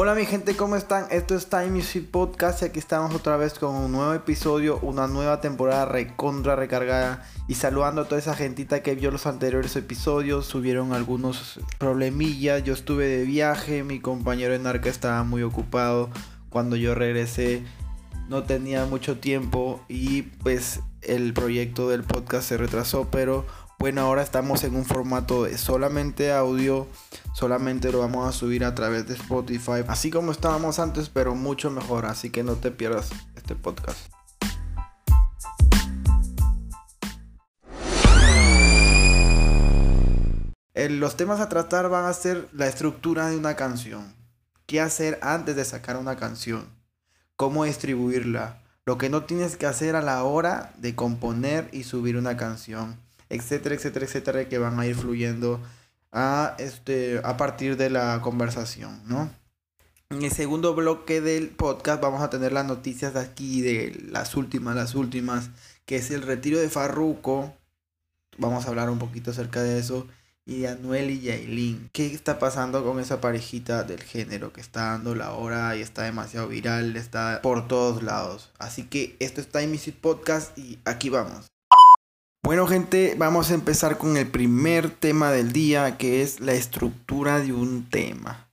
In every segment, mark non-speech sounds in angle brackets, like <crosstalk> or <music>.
Hola mi gente, ¿cómo están? Esto es Time Music Podcast y aquí estamos otra vez con un nuevo episodio, una nueva temporada recontra recargada y saludando a toda esa gentita que vio los anteriores episodios, subieron algunos problemillas, yo estuve de viaje, mi compañero en arca estaba muy ocupado, cuando yo regresé no tenía mucho tiempo y pues el proyecto del podcast se retrasó, pero bueno, ahora estamos en un formato de solamente audio, solamente lo vamos a subir a través de Spotify, así como estábamos antes, pero mucho mejor, así que no te pierdas este podcast. los temas a tratar van a ser la estructura de una canción, qué hacer antes de sacar una canción, cómo distribuirla, lo que no tienes que hacer a la hora de componer y subir una canción etcétera, etcétera, etcétera, que van a ir fluyendo a, este, a partir de la conversación, ¿no? En el segundo bloque del podcast vamos a tener las noticias de aquí, de las últimas, las últimas, que es el retiro de Farruko. Vamos a hablar un poquito acerca de eso. Y de Anuel y Yailin. ¿Qué está pasando con esa parejita del género que está dando la hora y está demasiado viral? Está por todos lados. Así que esto es Time Music Podcast y aquí vamos. Bueno gente, vamos a empezar con el primer tema del día que es la estructura de un tema.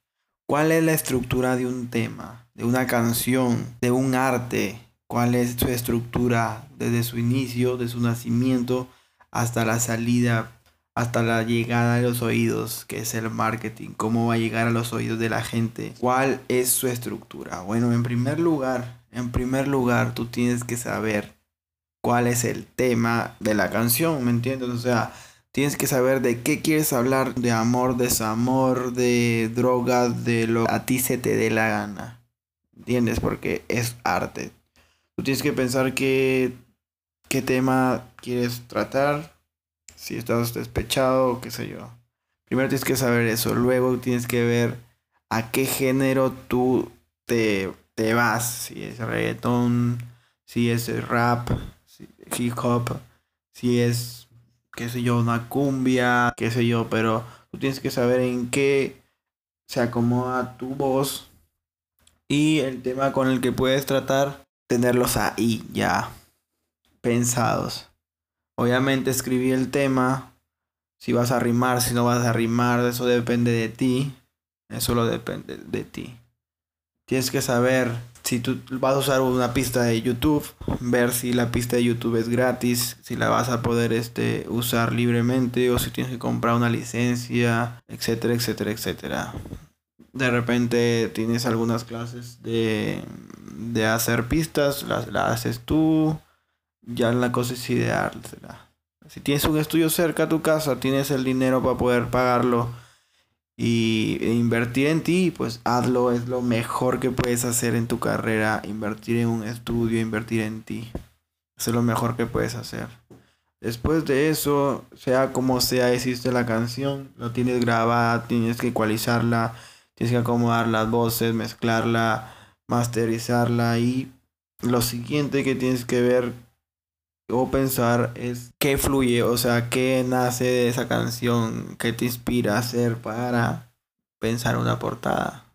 ¿Cuál es la estructura de un tema? De una canción, de un arte. ¿Cuál es su estructura desde su inicio, de su nacimiento, hasta la salida, hasta la llegada a los oídos, que es el marketing? ¿Cómo va a llegar a los oídos de la gente? ¿Cuál es su estructura? Bueno, en primer lugar, en primer lugar, tú tienes que saber cuál es el tema de la canción, ¿me entiendes? O sea, tienes que saber de qué quieres hablar, de amor, desamor, de drogas, de lo a ti se te dé la gana. ¿Entiendes? Porque es arte. Tú tienes que pensar qué, qué tema quieres tratar, si estás despechado qué sé yo. Primero tienes que saber eso, luego tienes que ver a qué género tú te, te vas, si es reggaetón, si es rap, hip hop, si es, qué sé yo, una cumbia, qué sé yo, pero tú tienes que saber en qué se acomoda tu voz y el tema con el que puedes tratar, tenerlos ahí ya pensados. Obviamente escribí el tema, si vas a rimar, si no vas a rimar, eso depende de ti, eso lo depende de ti. Tienes que saber si tú vas a usar una pista de YouTube, ver si la pista de YouTube es gratis, si la vas a poder este, usar libremente o si tienes que comprar una licencia, etcétera, etcétera, etcétera. De repente tienes algunas clases de, de hacer pistas, las, haces tú, ya la cosa es ideársela. Si tienes un estudio cerca a tu casa, tienes el dinero para poder pagarlo y invertir en ti, pues hazlo, es lo mejor que puedes hacer en tu carrera, invertir en un estudio, invertir en ti. Eso es lo mejor que puedes hacer. Después de eso, sea como sea, existe la canción, lo tienes grabada, tienes que ecualizarla, tienes que acomodar las voces, mezclarla, masterizarla y lo siguiente que tienes que ver o pensar es qué fluye, o sea, qué nace de esa canción, qué te inspira a hacer para pensar una portada.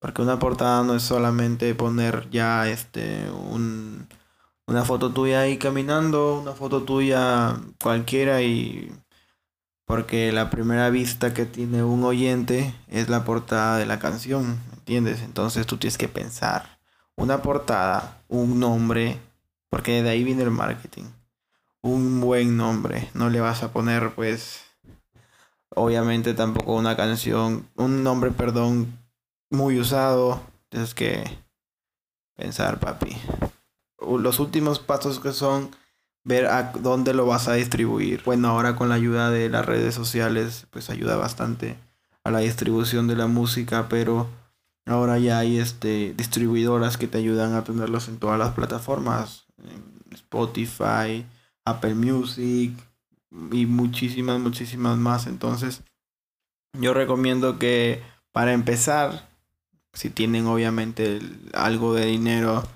Porque una portada no es solamente poner ya este un, una foto tuya ahí caminando, una foto tuya cualquiera y porque la primera vista que tiene un oyente es la portada de la canción, ¿entiendes? Entonces tú tienes que pensar una portada, un nombre, porque de ahí viene el marketing. Un buen nombre. No le vas a poner, pues, obviamente tampoco una canción, un nombre, perdón, muy usado. Tienes que pensar, papi. Los últimos pasos que son ver a dónde lo vas a distribuir. Bueno, ahora con la ayuda de las redes sociales, pues ayuda bastante a la distribución de la música, pero ahora ya hay este distribuidoras que te ayudan a tenerlos en todas las plataformas. Spotify, Apple Music y muchísimas, muchísimas más. Entonces, yo recomiendo que para empezar, si tienen obviamente algo de dinero,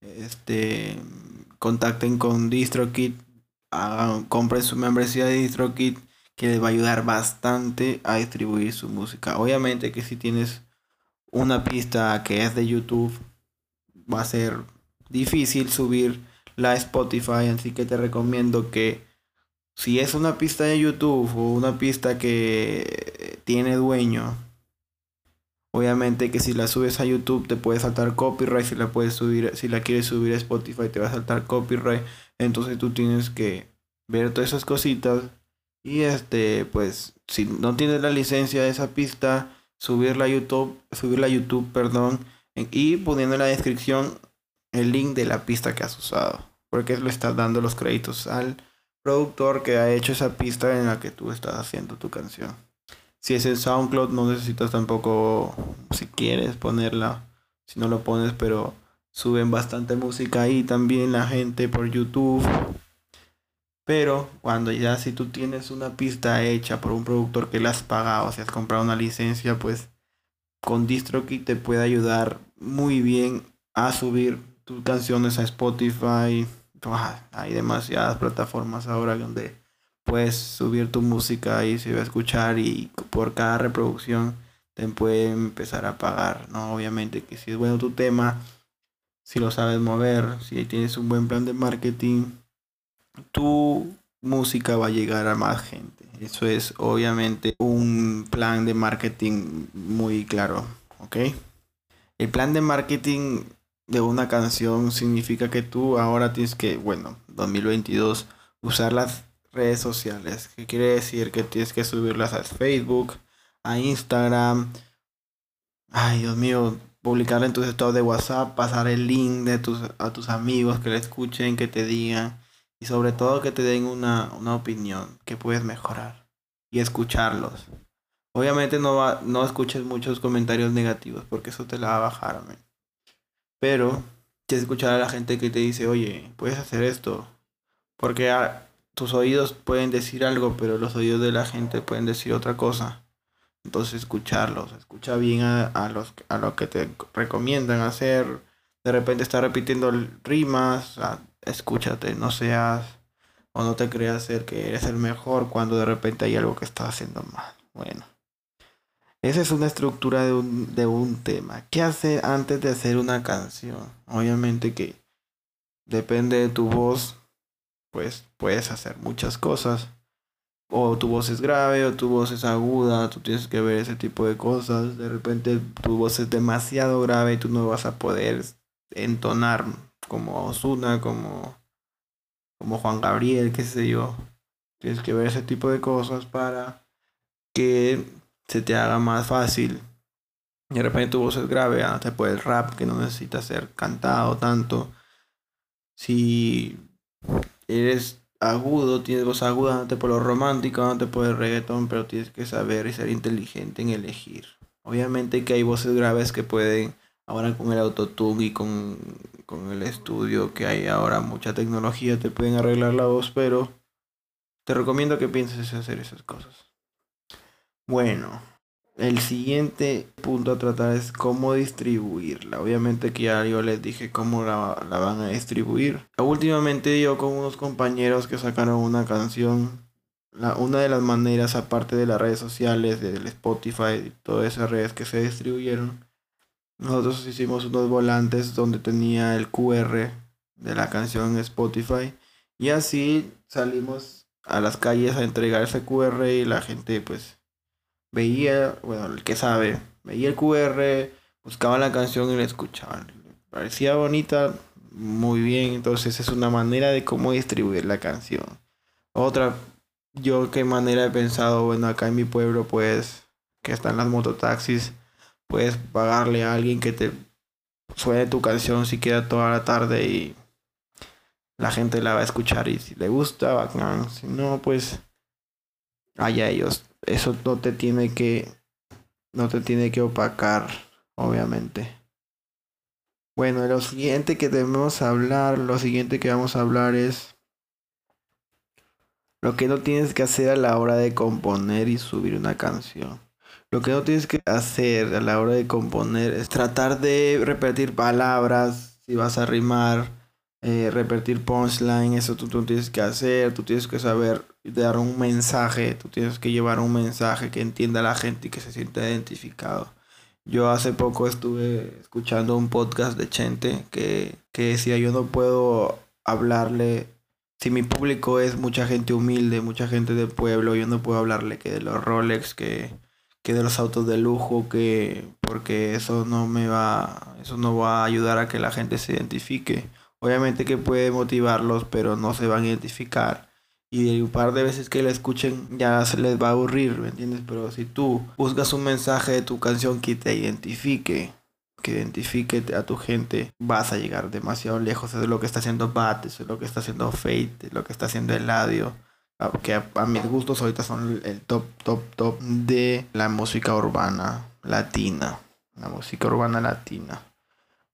este, contacten con DistroKit, compren su membresía de DistroKit que les va a ayudar bastante a distribuir su música. Obviamente que si tienes una pista que es de YouTube, va a ser difícil subir la Spotify, así que te recomiendo que si es una pista de YouTube o una pista que tiene dueño, obviamente que si la subes a YouTube te puede saltar copyright, si la puedes subir, si la quieres subir a Spotify te va a saltar copyright, entonces tú tienes que ver todas esas cositas y este pues si no tienes la licencia de esa pista, subirla a YouTube, subirla a YouTube, perdón, y poniendo en la descripción el link de la pista que has usado, porque le estás dando los créditos al productor que ha hecho esa pista en la que tú estás haciendo tu canción. Si es el SoundCloud, no necesitas tampoco, si quieres ponerla, si no lo pones, pero suben bastante música ahí también la gente por YouTube. Pero cuando ya si tú tienes una pista hecha por un productor que la has pagado, si has comprado una licencia, pues con DistroKid te puede ayudar muy bien a subir tus canciones a Spotify, hay demasiadas plataformas ahora donde puedes subir tu música y se va a escuchar y por cada reproducción te puede empezar a pagar, ¿no? Obviamente que si es bueno tu tema, si lo sabes mover, si tienes un buen plan de marketing, tu música va a llegar a más gente. Eso es obviamente un plan de marketing muy claro, ¿ok? El plan de marketing de una canción significa que tú ahora tienes que, bueno, 2022, usar las redes sociales. ¿Qué quiere decir? Que tienes que subirlas a Facebook, a Instagram. Ay, Dios mío, publicar en tus estados de WhatsApp, pasar el link de tus, a tus amigos que le escuchen, que te digan. Y sobre todo que te den una, una opinión que puedes mejorar. Y escucharlos. Obviamente no, va, no escuches muchos comentarios negativos porque eso te la va a bajar. Pero que escuchar a la gente que te dice, oye, puedes hacer esto. Porque tus oídos pueden decir algo, pero los oídos de la gente pueden decir otra cosa. Entonces escucharlos, escucha bien a, los, a lo que te recomiendan hacer. De repente está repitiendo rimas, escúchate, no seas o no te creas ser que eres el mejor cuando de repente hay algo que estás haciendo mal. Bueno. Esa es una estructura de un, de un tema. ¿Qué hacer antes de hacer una canción? Obviamente que depende de tu voz, pues puedes hacer muchas cosas. O tu voz es grave o tu voz es aguda, tú tienes que ver ese tipo de cosas. De repente tu voz es demasiado grave y tú no vas a poder entonar como Osuna, como, como Juan Gabriel, qué sé yo. Tienes que ver ese tipo de cosas para que se te haga más fácil. De repente tu voz es grave, ah, te puede rap que no necesita ser cantado tanto. Si eres agudo, tienes voz aguda, no te por lo romántico, no te por el reggaetón, pero tienes que saber y ser inteligente en elegir. Obviamente que hay voces graves que pueden, ahora con el autotune y con, con el estudio que hay ahora, mucha tecnología, te pueden arreglar la voz, pero te recomiendo que pienses en hacer esas cosas. Bueno, el siguiente punto a tratar es cómo distribuirla. Obviamente que ya yo les dije cómo la, van a distribuir. Últimamente yo con unos compañeros que sacaron una canción. La, una de las maneras, aparte de las redes sociales, del Spotify y todas esas redes que se distribuyeron, nosotros hicimos unos volantes donde tenía el QR de la canción Spotify. Y así salimos a las calles a entregar ese QR y la gente pues veía, bueno, el que sabe, veía el QR, buscaba la canción y la escuchaba. Parecía bonita, muy bien, entonces es una manera de cómo distribuir la canción. Otra, yo qué manera he pensado, bueno, acá en mi pueblo, pues, que están las mototaxis, puedes pagarle a alguien que te suene tu canción si queda toda la tarde y la gente la va a escuchar y si le gusta, bacán, si no, pues allá ellos eso no te tiene que no te tiene que opacar, obviamente. Bueno, lo siguiente que debemos hablar, lo siguiente que vamos a hablar es lo que no tienes que hacer a la hora de componer y subir una canción. Lo que no tienes que hacer a la hora de componer es tratar de repetir palabras, si vas a rimar, eh, repetir punchline, eso tú, tú, tienes que hacer, tú tienes que saber dar un mensaje, tú tienes que llevar un mensaje que entienda la gente y que se sienta identificado. Yo hace poco estuve escuchando un podcast de Chente que, que decía yo no puedo hablarle, si mi público es mucha gente humilde, mucha gente del pueblo, yo no puedo hablarle que de los Rolex, que, que de los autos de lujo, que porque eso no me va, eso no va a ayudar a que la gente se identifique. Obviamente que puede motivarlos, pero no se van a identificar y un par de veces que la escuchen ya se les va a aburrir, ¿me entiendes? Pero si tú buscas un mensaje de tu canción que te identifique, que identifique a tu gente, vas a llegar demasiado lejos. Eso es lo que está haciendo Bat, eso es lo que está haciendo Fate, lo que está haciendo Eladio. Ah, que a, a mis gustos ahorita son el top, top, top de la música urbana latina. La música urbana latina.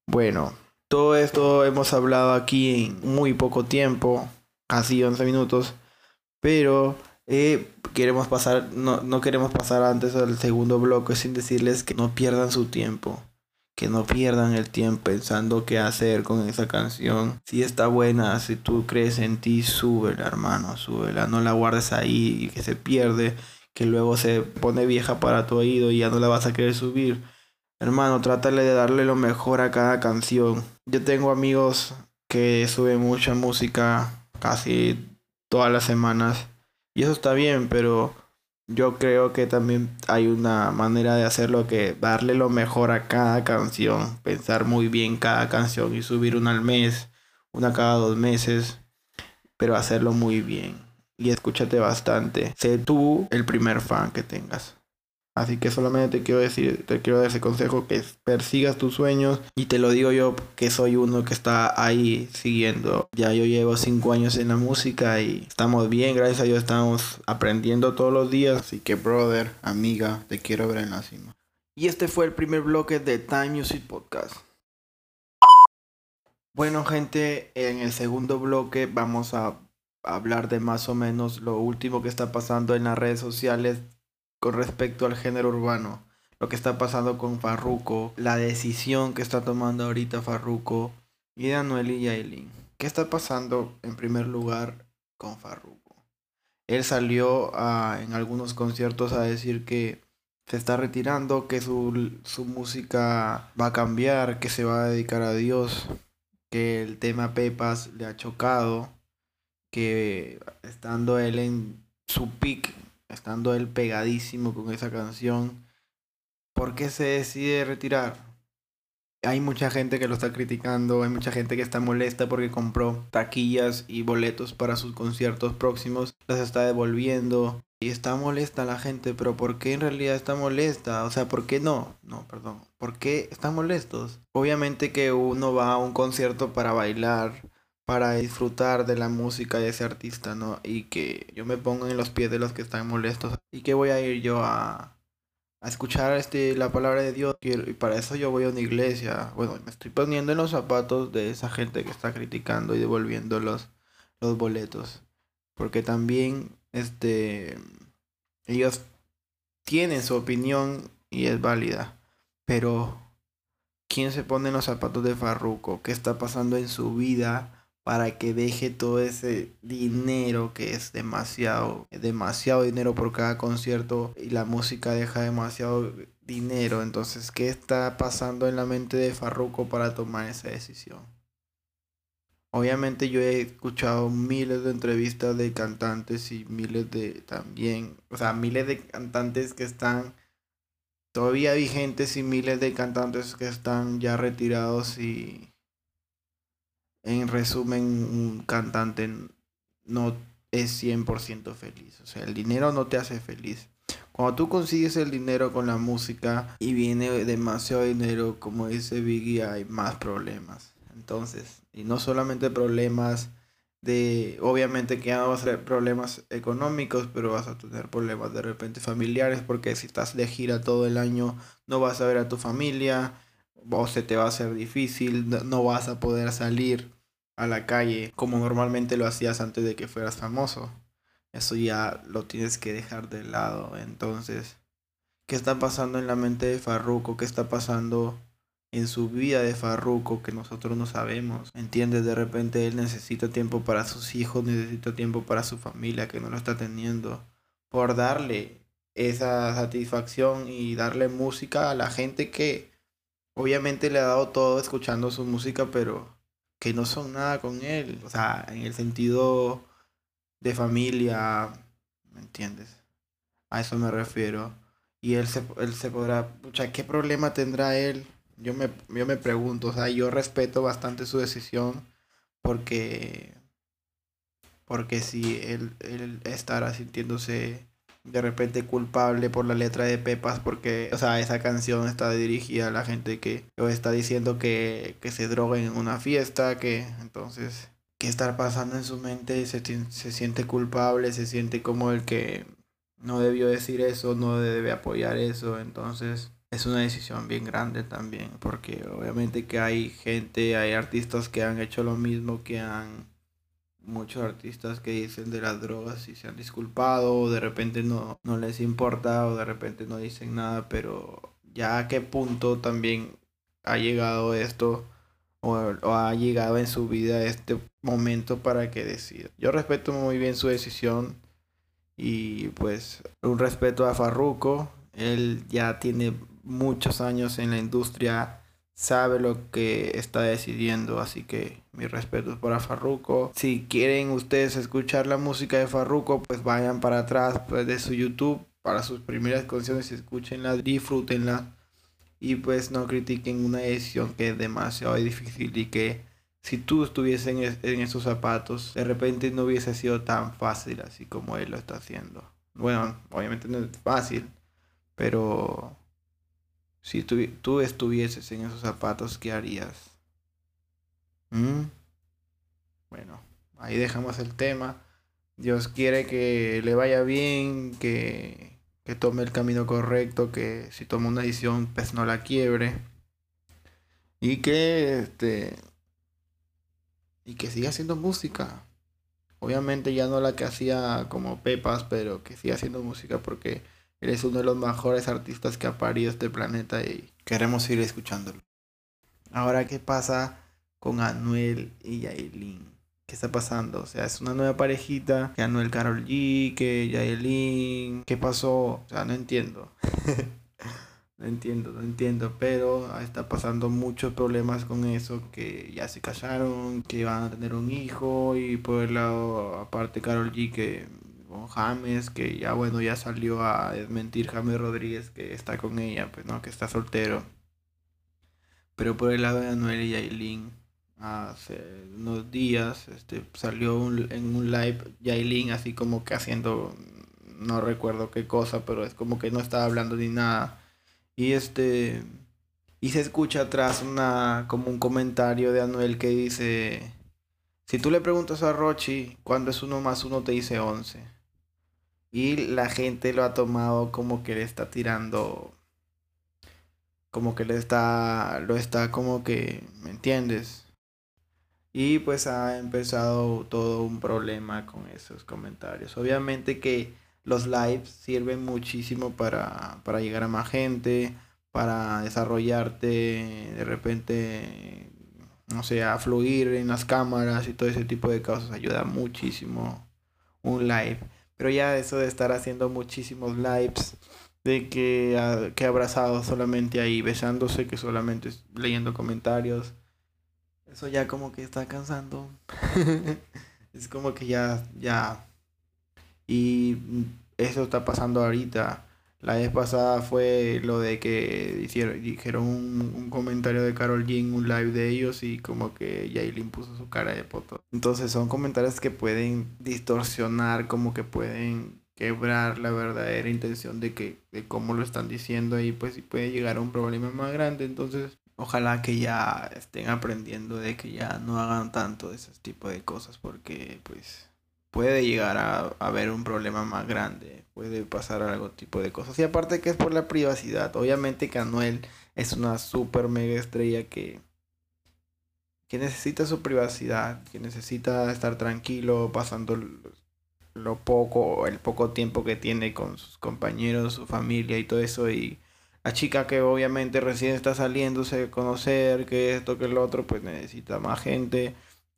Bueno, todo esto hemos hablado aquí en muy poco tiempo, casi 11 minutos. Pero eh, queremos pasar, no, no queremos pasar antes al segundo bloque sin decirles que no pierdan su tiempo. Que no pierdan el tiempo pensando qué hacer con esa canción. Si está buena, si tú crees en ti, súbela, hermano, súbela. No la guardes ahí y que se pierde, que luego se pone vieja para tu oído y ya no la vas a querer subir. Hermano, trátale de darle lo mejor a cada canción. Yo tengo amigos que suben mucha música, casi todas las semanas. Y eso está bien, pero yo creo que también hay una manera de hacerlo que darle lo mejor a cada canción, pensar muy bien cada canción y subir una al mes, una cada dos meses, pero hacerlo muy bien. Y escúchate bastante. Sé tú el primer fan que tengas. Así que solamente te quiero decir, te quiero dar ese consejo que persigas tus sueños y te lo digo yo que soy uno que está ahí siguiendo. Ya yo llevo cinco años en la música y estamos bien, gracias a Dios estamos aprendiendo todos los días. Así que brother, amiga, te quiero ver en la cima. Y este fue el primer bloque de Time Music Podcast. Bueno gente, en el segundo bloque vamos a hablar de más o menos lo último que está pasando en las redes sociales con respecto al género urbano. Lo que está pasando con Farruko, la decisión que está tomando ahorita Farruko y Anuel y Yailin. ¿Qué está pasando en primer lugar con Farruko? Él salió en algunos conciertos a decir que se está retirando, que su, su música va a cambiar, que se va a dedicar a Dios, que el tema Pepas le ha chocado, que estando él en su pick estando él pegadísimo con esa canción, ¿por qué se decide retirar? Hay mucha gente que lo está criticando, hay mucha gente que está molesta porque compró taquillas y boletos para sus conciertos próximos, las está devolviendo y está molesta la gente, pero ¿por qué en realidad está molesta? O sea, ¿por qué no? No, perdón. ¿Por qué están molestos? Obviamente que uno va a un concierto para bailar, para disfrutar de la música de ese artista, ¿no? Y que yo me pongo en los pies de los que están molestos. ¿Y que voy a ir yo a, a escuchar este, la palabra de Dios? Y para eso yo voy a una iglesia. Bueno, me estoy poniendo en los zapatos de esa gente que está criticando y devolviendo los, los boletos. Porque también, este, ellos tienen su opinión y es válida. Pero, ¿quién se pone en los zapatos de Farruko? ¿Qué está pasando en su vida? Para que deje todo ese dinero que es demasiado, demasiado dinero por cada concierto y la música deja demasiado dinero. Entonces, ¿qué está pasando en la mente de Farruko para tomar esa decisión? Obviamente yo he escuchado miles de entrevistas de cantantes y miles de también, o sea, miles de cantantes que están todavía vigentes y miles de cantantes que están ya retirados y en resumen, un cantante no es 100% feliz. O sea, el dinero no te hace feliz. Cuando tú consigues el dinero con la música y viene demasiado dinero, como dice Biggie, hay más problemas. Entonces, y no solamente problemas de, obviamente que ya no vas a tener problemas económicos, pero vas a tener problemas de repente familiares, porque si estás de gira todo el año, no vas a ver a tu familia, o se te va a hacer difícil, no vas a poder salir a la calle como normalmente lo hacías antes de que fueras famoso. Eso ya lo tienes que dejar de lado. Entonces, ¿qué está pasando en la mente de Farruko? ¿Qué está pasando en su vida de Farruko que nosotros no sabemos? ¿Entiendes? De repente él necesita tiempo para sus hijos, necesita tiempo para su familia que no lo está teniendo. Por darle esa satisfacción y darle música a la gente que obviamente le ha dado todo escuchando su música, pero que no son nada con él. O sea, en el sentido de familia, ¿me entiendes? A eso me refiero. Y él se, él se podrá, pucha, ¿qué problema tendrá él? Yo me, yo me pregunto, o sea, yo respeto bastante su decisión porque, porque si él, él estará sintiéndose de repente culpable por la letra de Pepas porque, o sea, esa canción está dirigida a la gente que está diciendo que, que se droguen en una fiesta, que entonces, ¿qué está pasando en su mente? Se, se siente culpable, se siente como el que no debió decir eso, no debe apoyar eso, entonces es una decisión bien grande también, porque obviamente que hay gente, hay artistas que han hecho lo mismo, que han muchos artistas que dicen de las drogas y se han disculpado o de repente no, no les importa o de repente no dicen nada, pero ya a qué punto también ha llegado esto o, o, ha llegado en su vida este momento para que decida. Yo respeto muy bien su decisión y pues un respeto a Farruko, él ya tiene muchos años en la industria sabe lo que está decidiendo, así que mi respeto para Farruko. Si quieren ustedes escuchar la música de Farruko, pues vayan para atrás pues, de su YouTube para sus primeras canciones, escúchenla, disfrútenla y pues no critiquen una decisión que es demasiado difícil y que si tú estuvieses en, en esos zapatos, de repente no hubiese sido tan fácil así como él lo está haciendo. Bueno, obviamente no es fácil, pero si tú, estuvieses en esos zapatos, ¿qué harías? ¿Mm? Bueno, ahí dejamos el tema. Dios quiere que le vaya bien, que, que tome el camino correcto, que si toma una decisión, pues no la quiebre. Y que este. Y que siga haciendo música. Obviamente ya no la que hacía como Pepas, pero que siga haciendo música porque Eres uno de los mejores artistas que ha parido este planeta y queremos seguir escuchándolo. Ahora, ¿qué pasa con Anuel y Yailin? ¿Qué está pasando? O sea, es una nueva parejita, que Anuel Carol G, que Yailin, ¿qué pasó? O sea, no entiendo. <laughs> no entiendo, no entiendo, pero está pasando muchos problemas con eso, que ya se casaron, que van a tener un hijo y por el lado aparte Carol G que James, que ya bueno, ya salió a desmentir James Rodríguez que está con ella, pues no, que está soltero. Pero por el lado de Anuel y Yailin, hace unos días este, salió en un live Yailin así como que haciendo, no recuerdo qué cosa, pero es como que no estaba hablando ni nada. Y este, y se escucha atrás una, como un comentario de Anuel que dice, si tú le preguntas a Rochi cuándo es uno más uno te dice 11. Y la gente lo ha tomado como que le está tirando. Como que le está. Lo está como que. ¿Me entiendes? Y pues ha empezado todo un problema con esos comentarios. Obviamente que los lives sirven muchísimo para, para llegar a más gente, para desarrollarte, de repente, no sé, a fluir en las cámaras y todo ese tipo de cosas. Ayuda muchísimo un live. Pero ya eso de estar haciendo muchísimos lives, de que, ha, que abrazado solamente ahí, besándose, que solamente leyendo comentarios, eso ya como que está cansando. <laughs> es como que ya, ya. Y eso está pasando ahorita. La vez pasada fue lo de que dijeron un, comentario de Carol G en un live de ellos y como que Yailin puso su cara de poto. Entonces son comentarios que pueden distorsionar, como que pueden quebrar la verdadera intención de que de cómo lo están diciendo y pues puede llegar a un problema más grande. Entonces ojalá que ya estén aprendiendo de que ya no hagan tanto de ese tipo de cosas porque pues puede llegar a haber un problema más grande, puede pasar algo tipo de cosas. Y aparte que es por la privacidad, obviamente que Anuel es una super mega estrella que, que necesita su privacidad, que necesita estar tranquilo, pasando lo poco, el poco tiempo que tiene con sus compañeros, su familia y todo eso. Y la chica que obviamente recién está saliéndose a conocer, que esto, que el otro, pues necesita más gente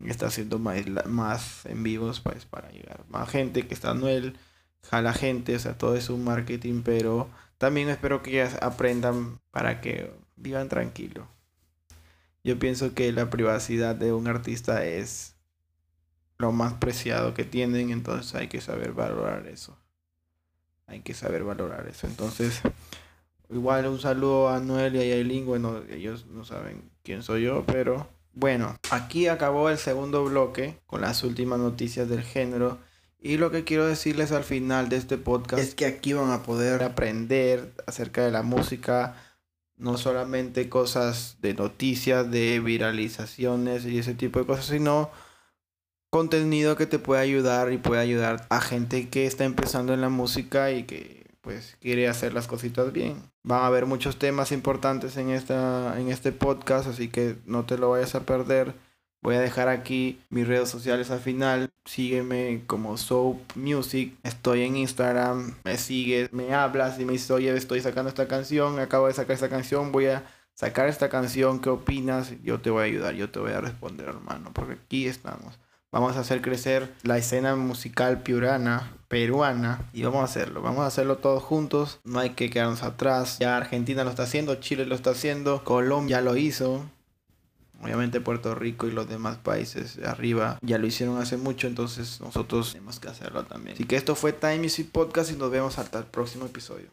está haciendo más, más en vivos pues, para llegar más gente que está Noel jala gente, o sea, todo es un marketing, pero también espero que ellas aprendan para que vivan tranquilo. Yo pienso que la privacidad de un artista es lo más preciado que tienen, entonces hay que saber valorar eso. Hay que saber valorar eso. Entonces, igual un saludo a Noel y a Yailin, bueno, ellos no saben quién soy yo, pero bueno, aquí acabó el segundo bloque con las últimas noticias del género. Y lo que quiero decirles al final de este podcast es que aquí van a poder aprender acerca de la música, no solamente cosas de noticias, de viralizaciones y ese tipo de cosas, sino contenido que te puede ayudar y puede ayudar a gente que está empezando en la música y que pues quiere hacer las cositas bien. Van a haber muchos temas importantes en esta en este podcast, así que no te lo vayas a perder. Voy a dejar aquí mis redes sociales al final. Sígueme como Soap Music. Estoy en Instagram. Me sigues, me hablas y me dices, oye, estoy sacando esta canción. Acabo de sacar esta canción. Voy a sacar esta canción. ¿Qué opinas? Yo te voy a ayudar. Yo te voy a responder, hermano. Porque aquí estamos. Vamos a hacer crecer la escena musical piurana, peruana, y vamos a hacerlo. Vamos a hacerlo todos juntos. No hay que quedarnos atrás. Ya Argentina lo está haciendo, Chile lo está haciendo, Colombia lo hizo. Obviamente Puerto Rico y los demás países arriba ya lo hicieron hace mucho, entonces nosotros tenemos que hacerlo también. Así que esto fue Time Music Podcast y nos vemos hasta el próximo episodio.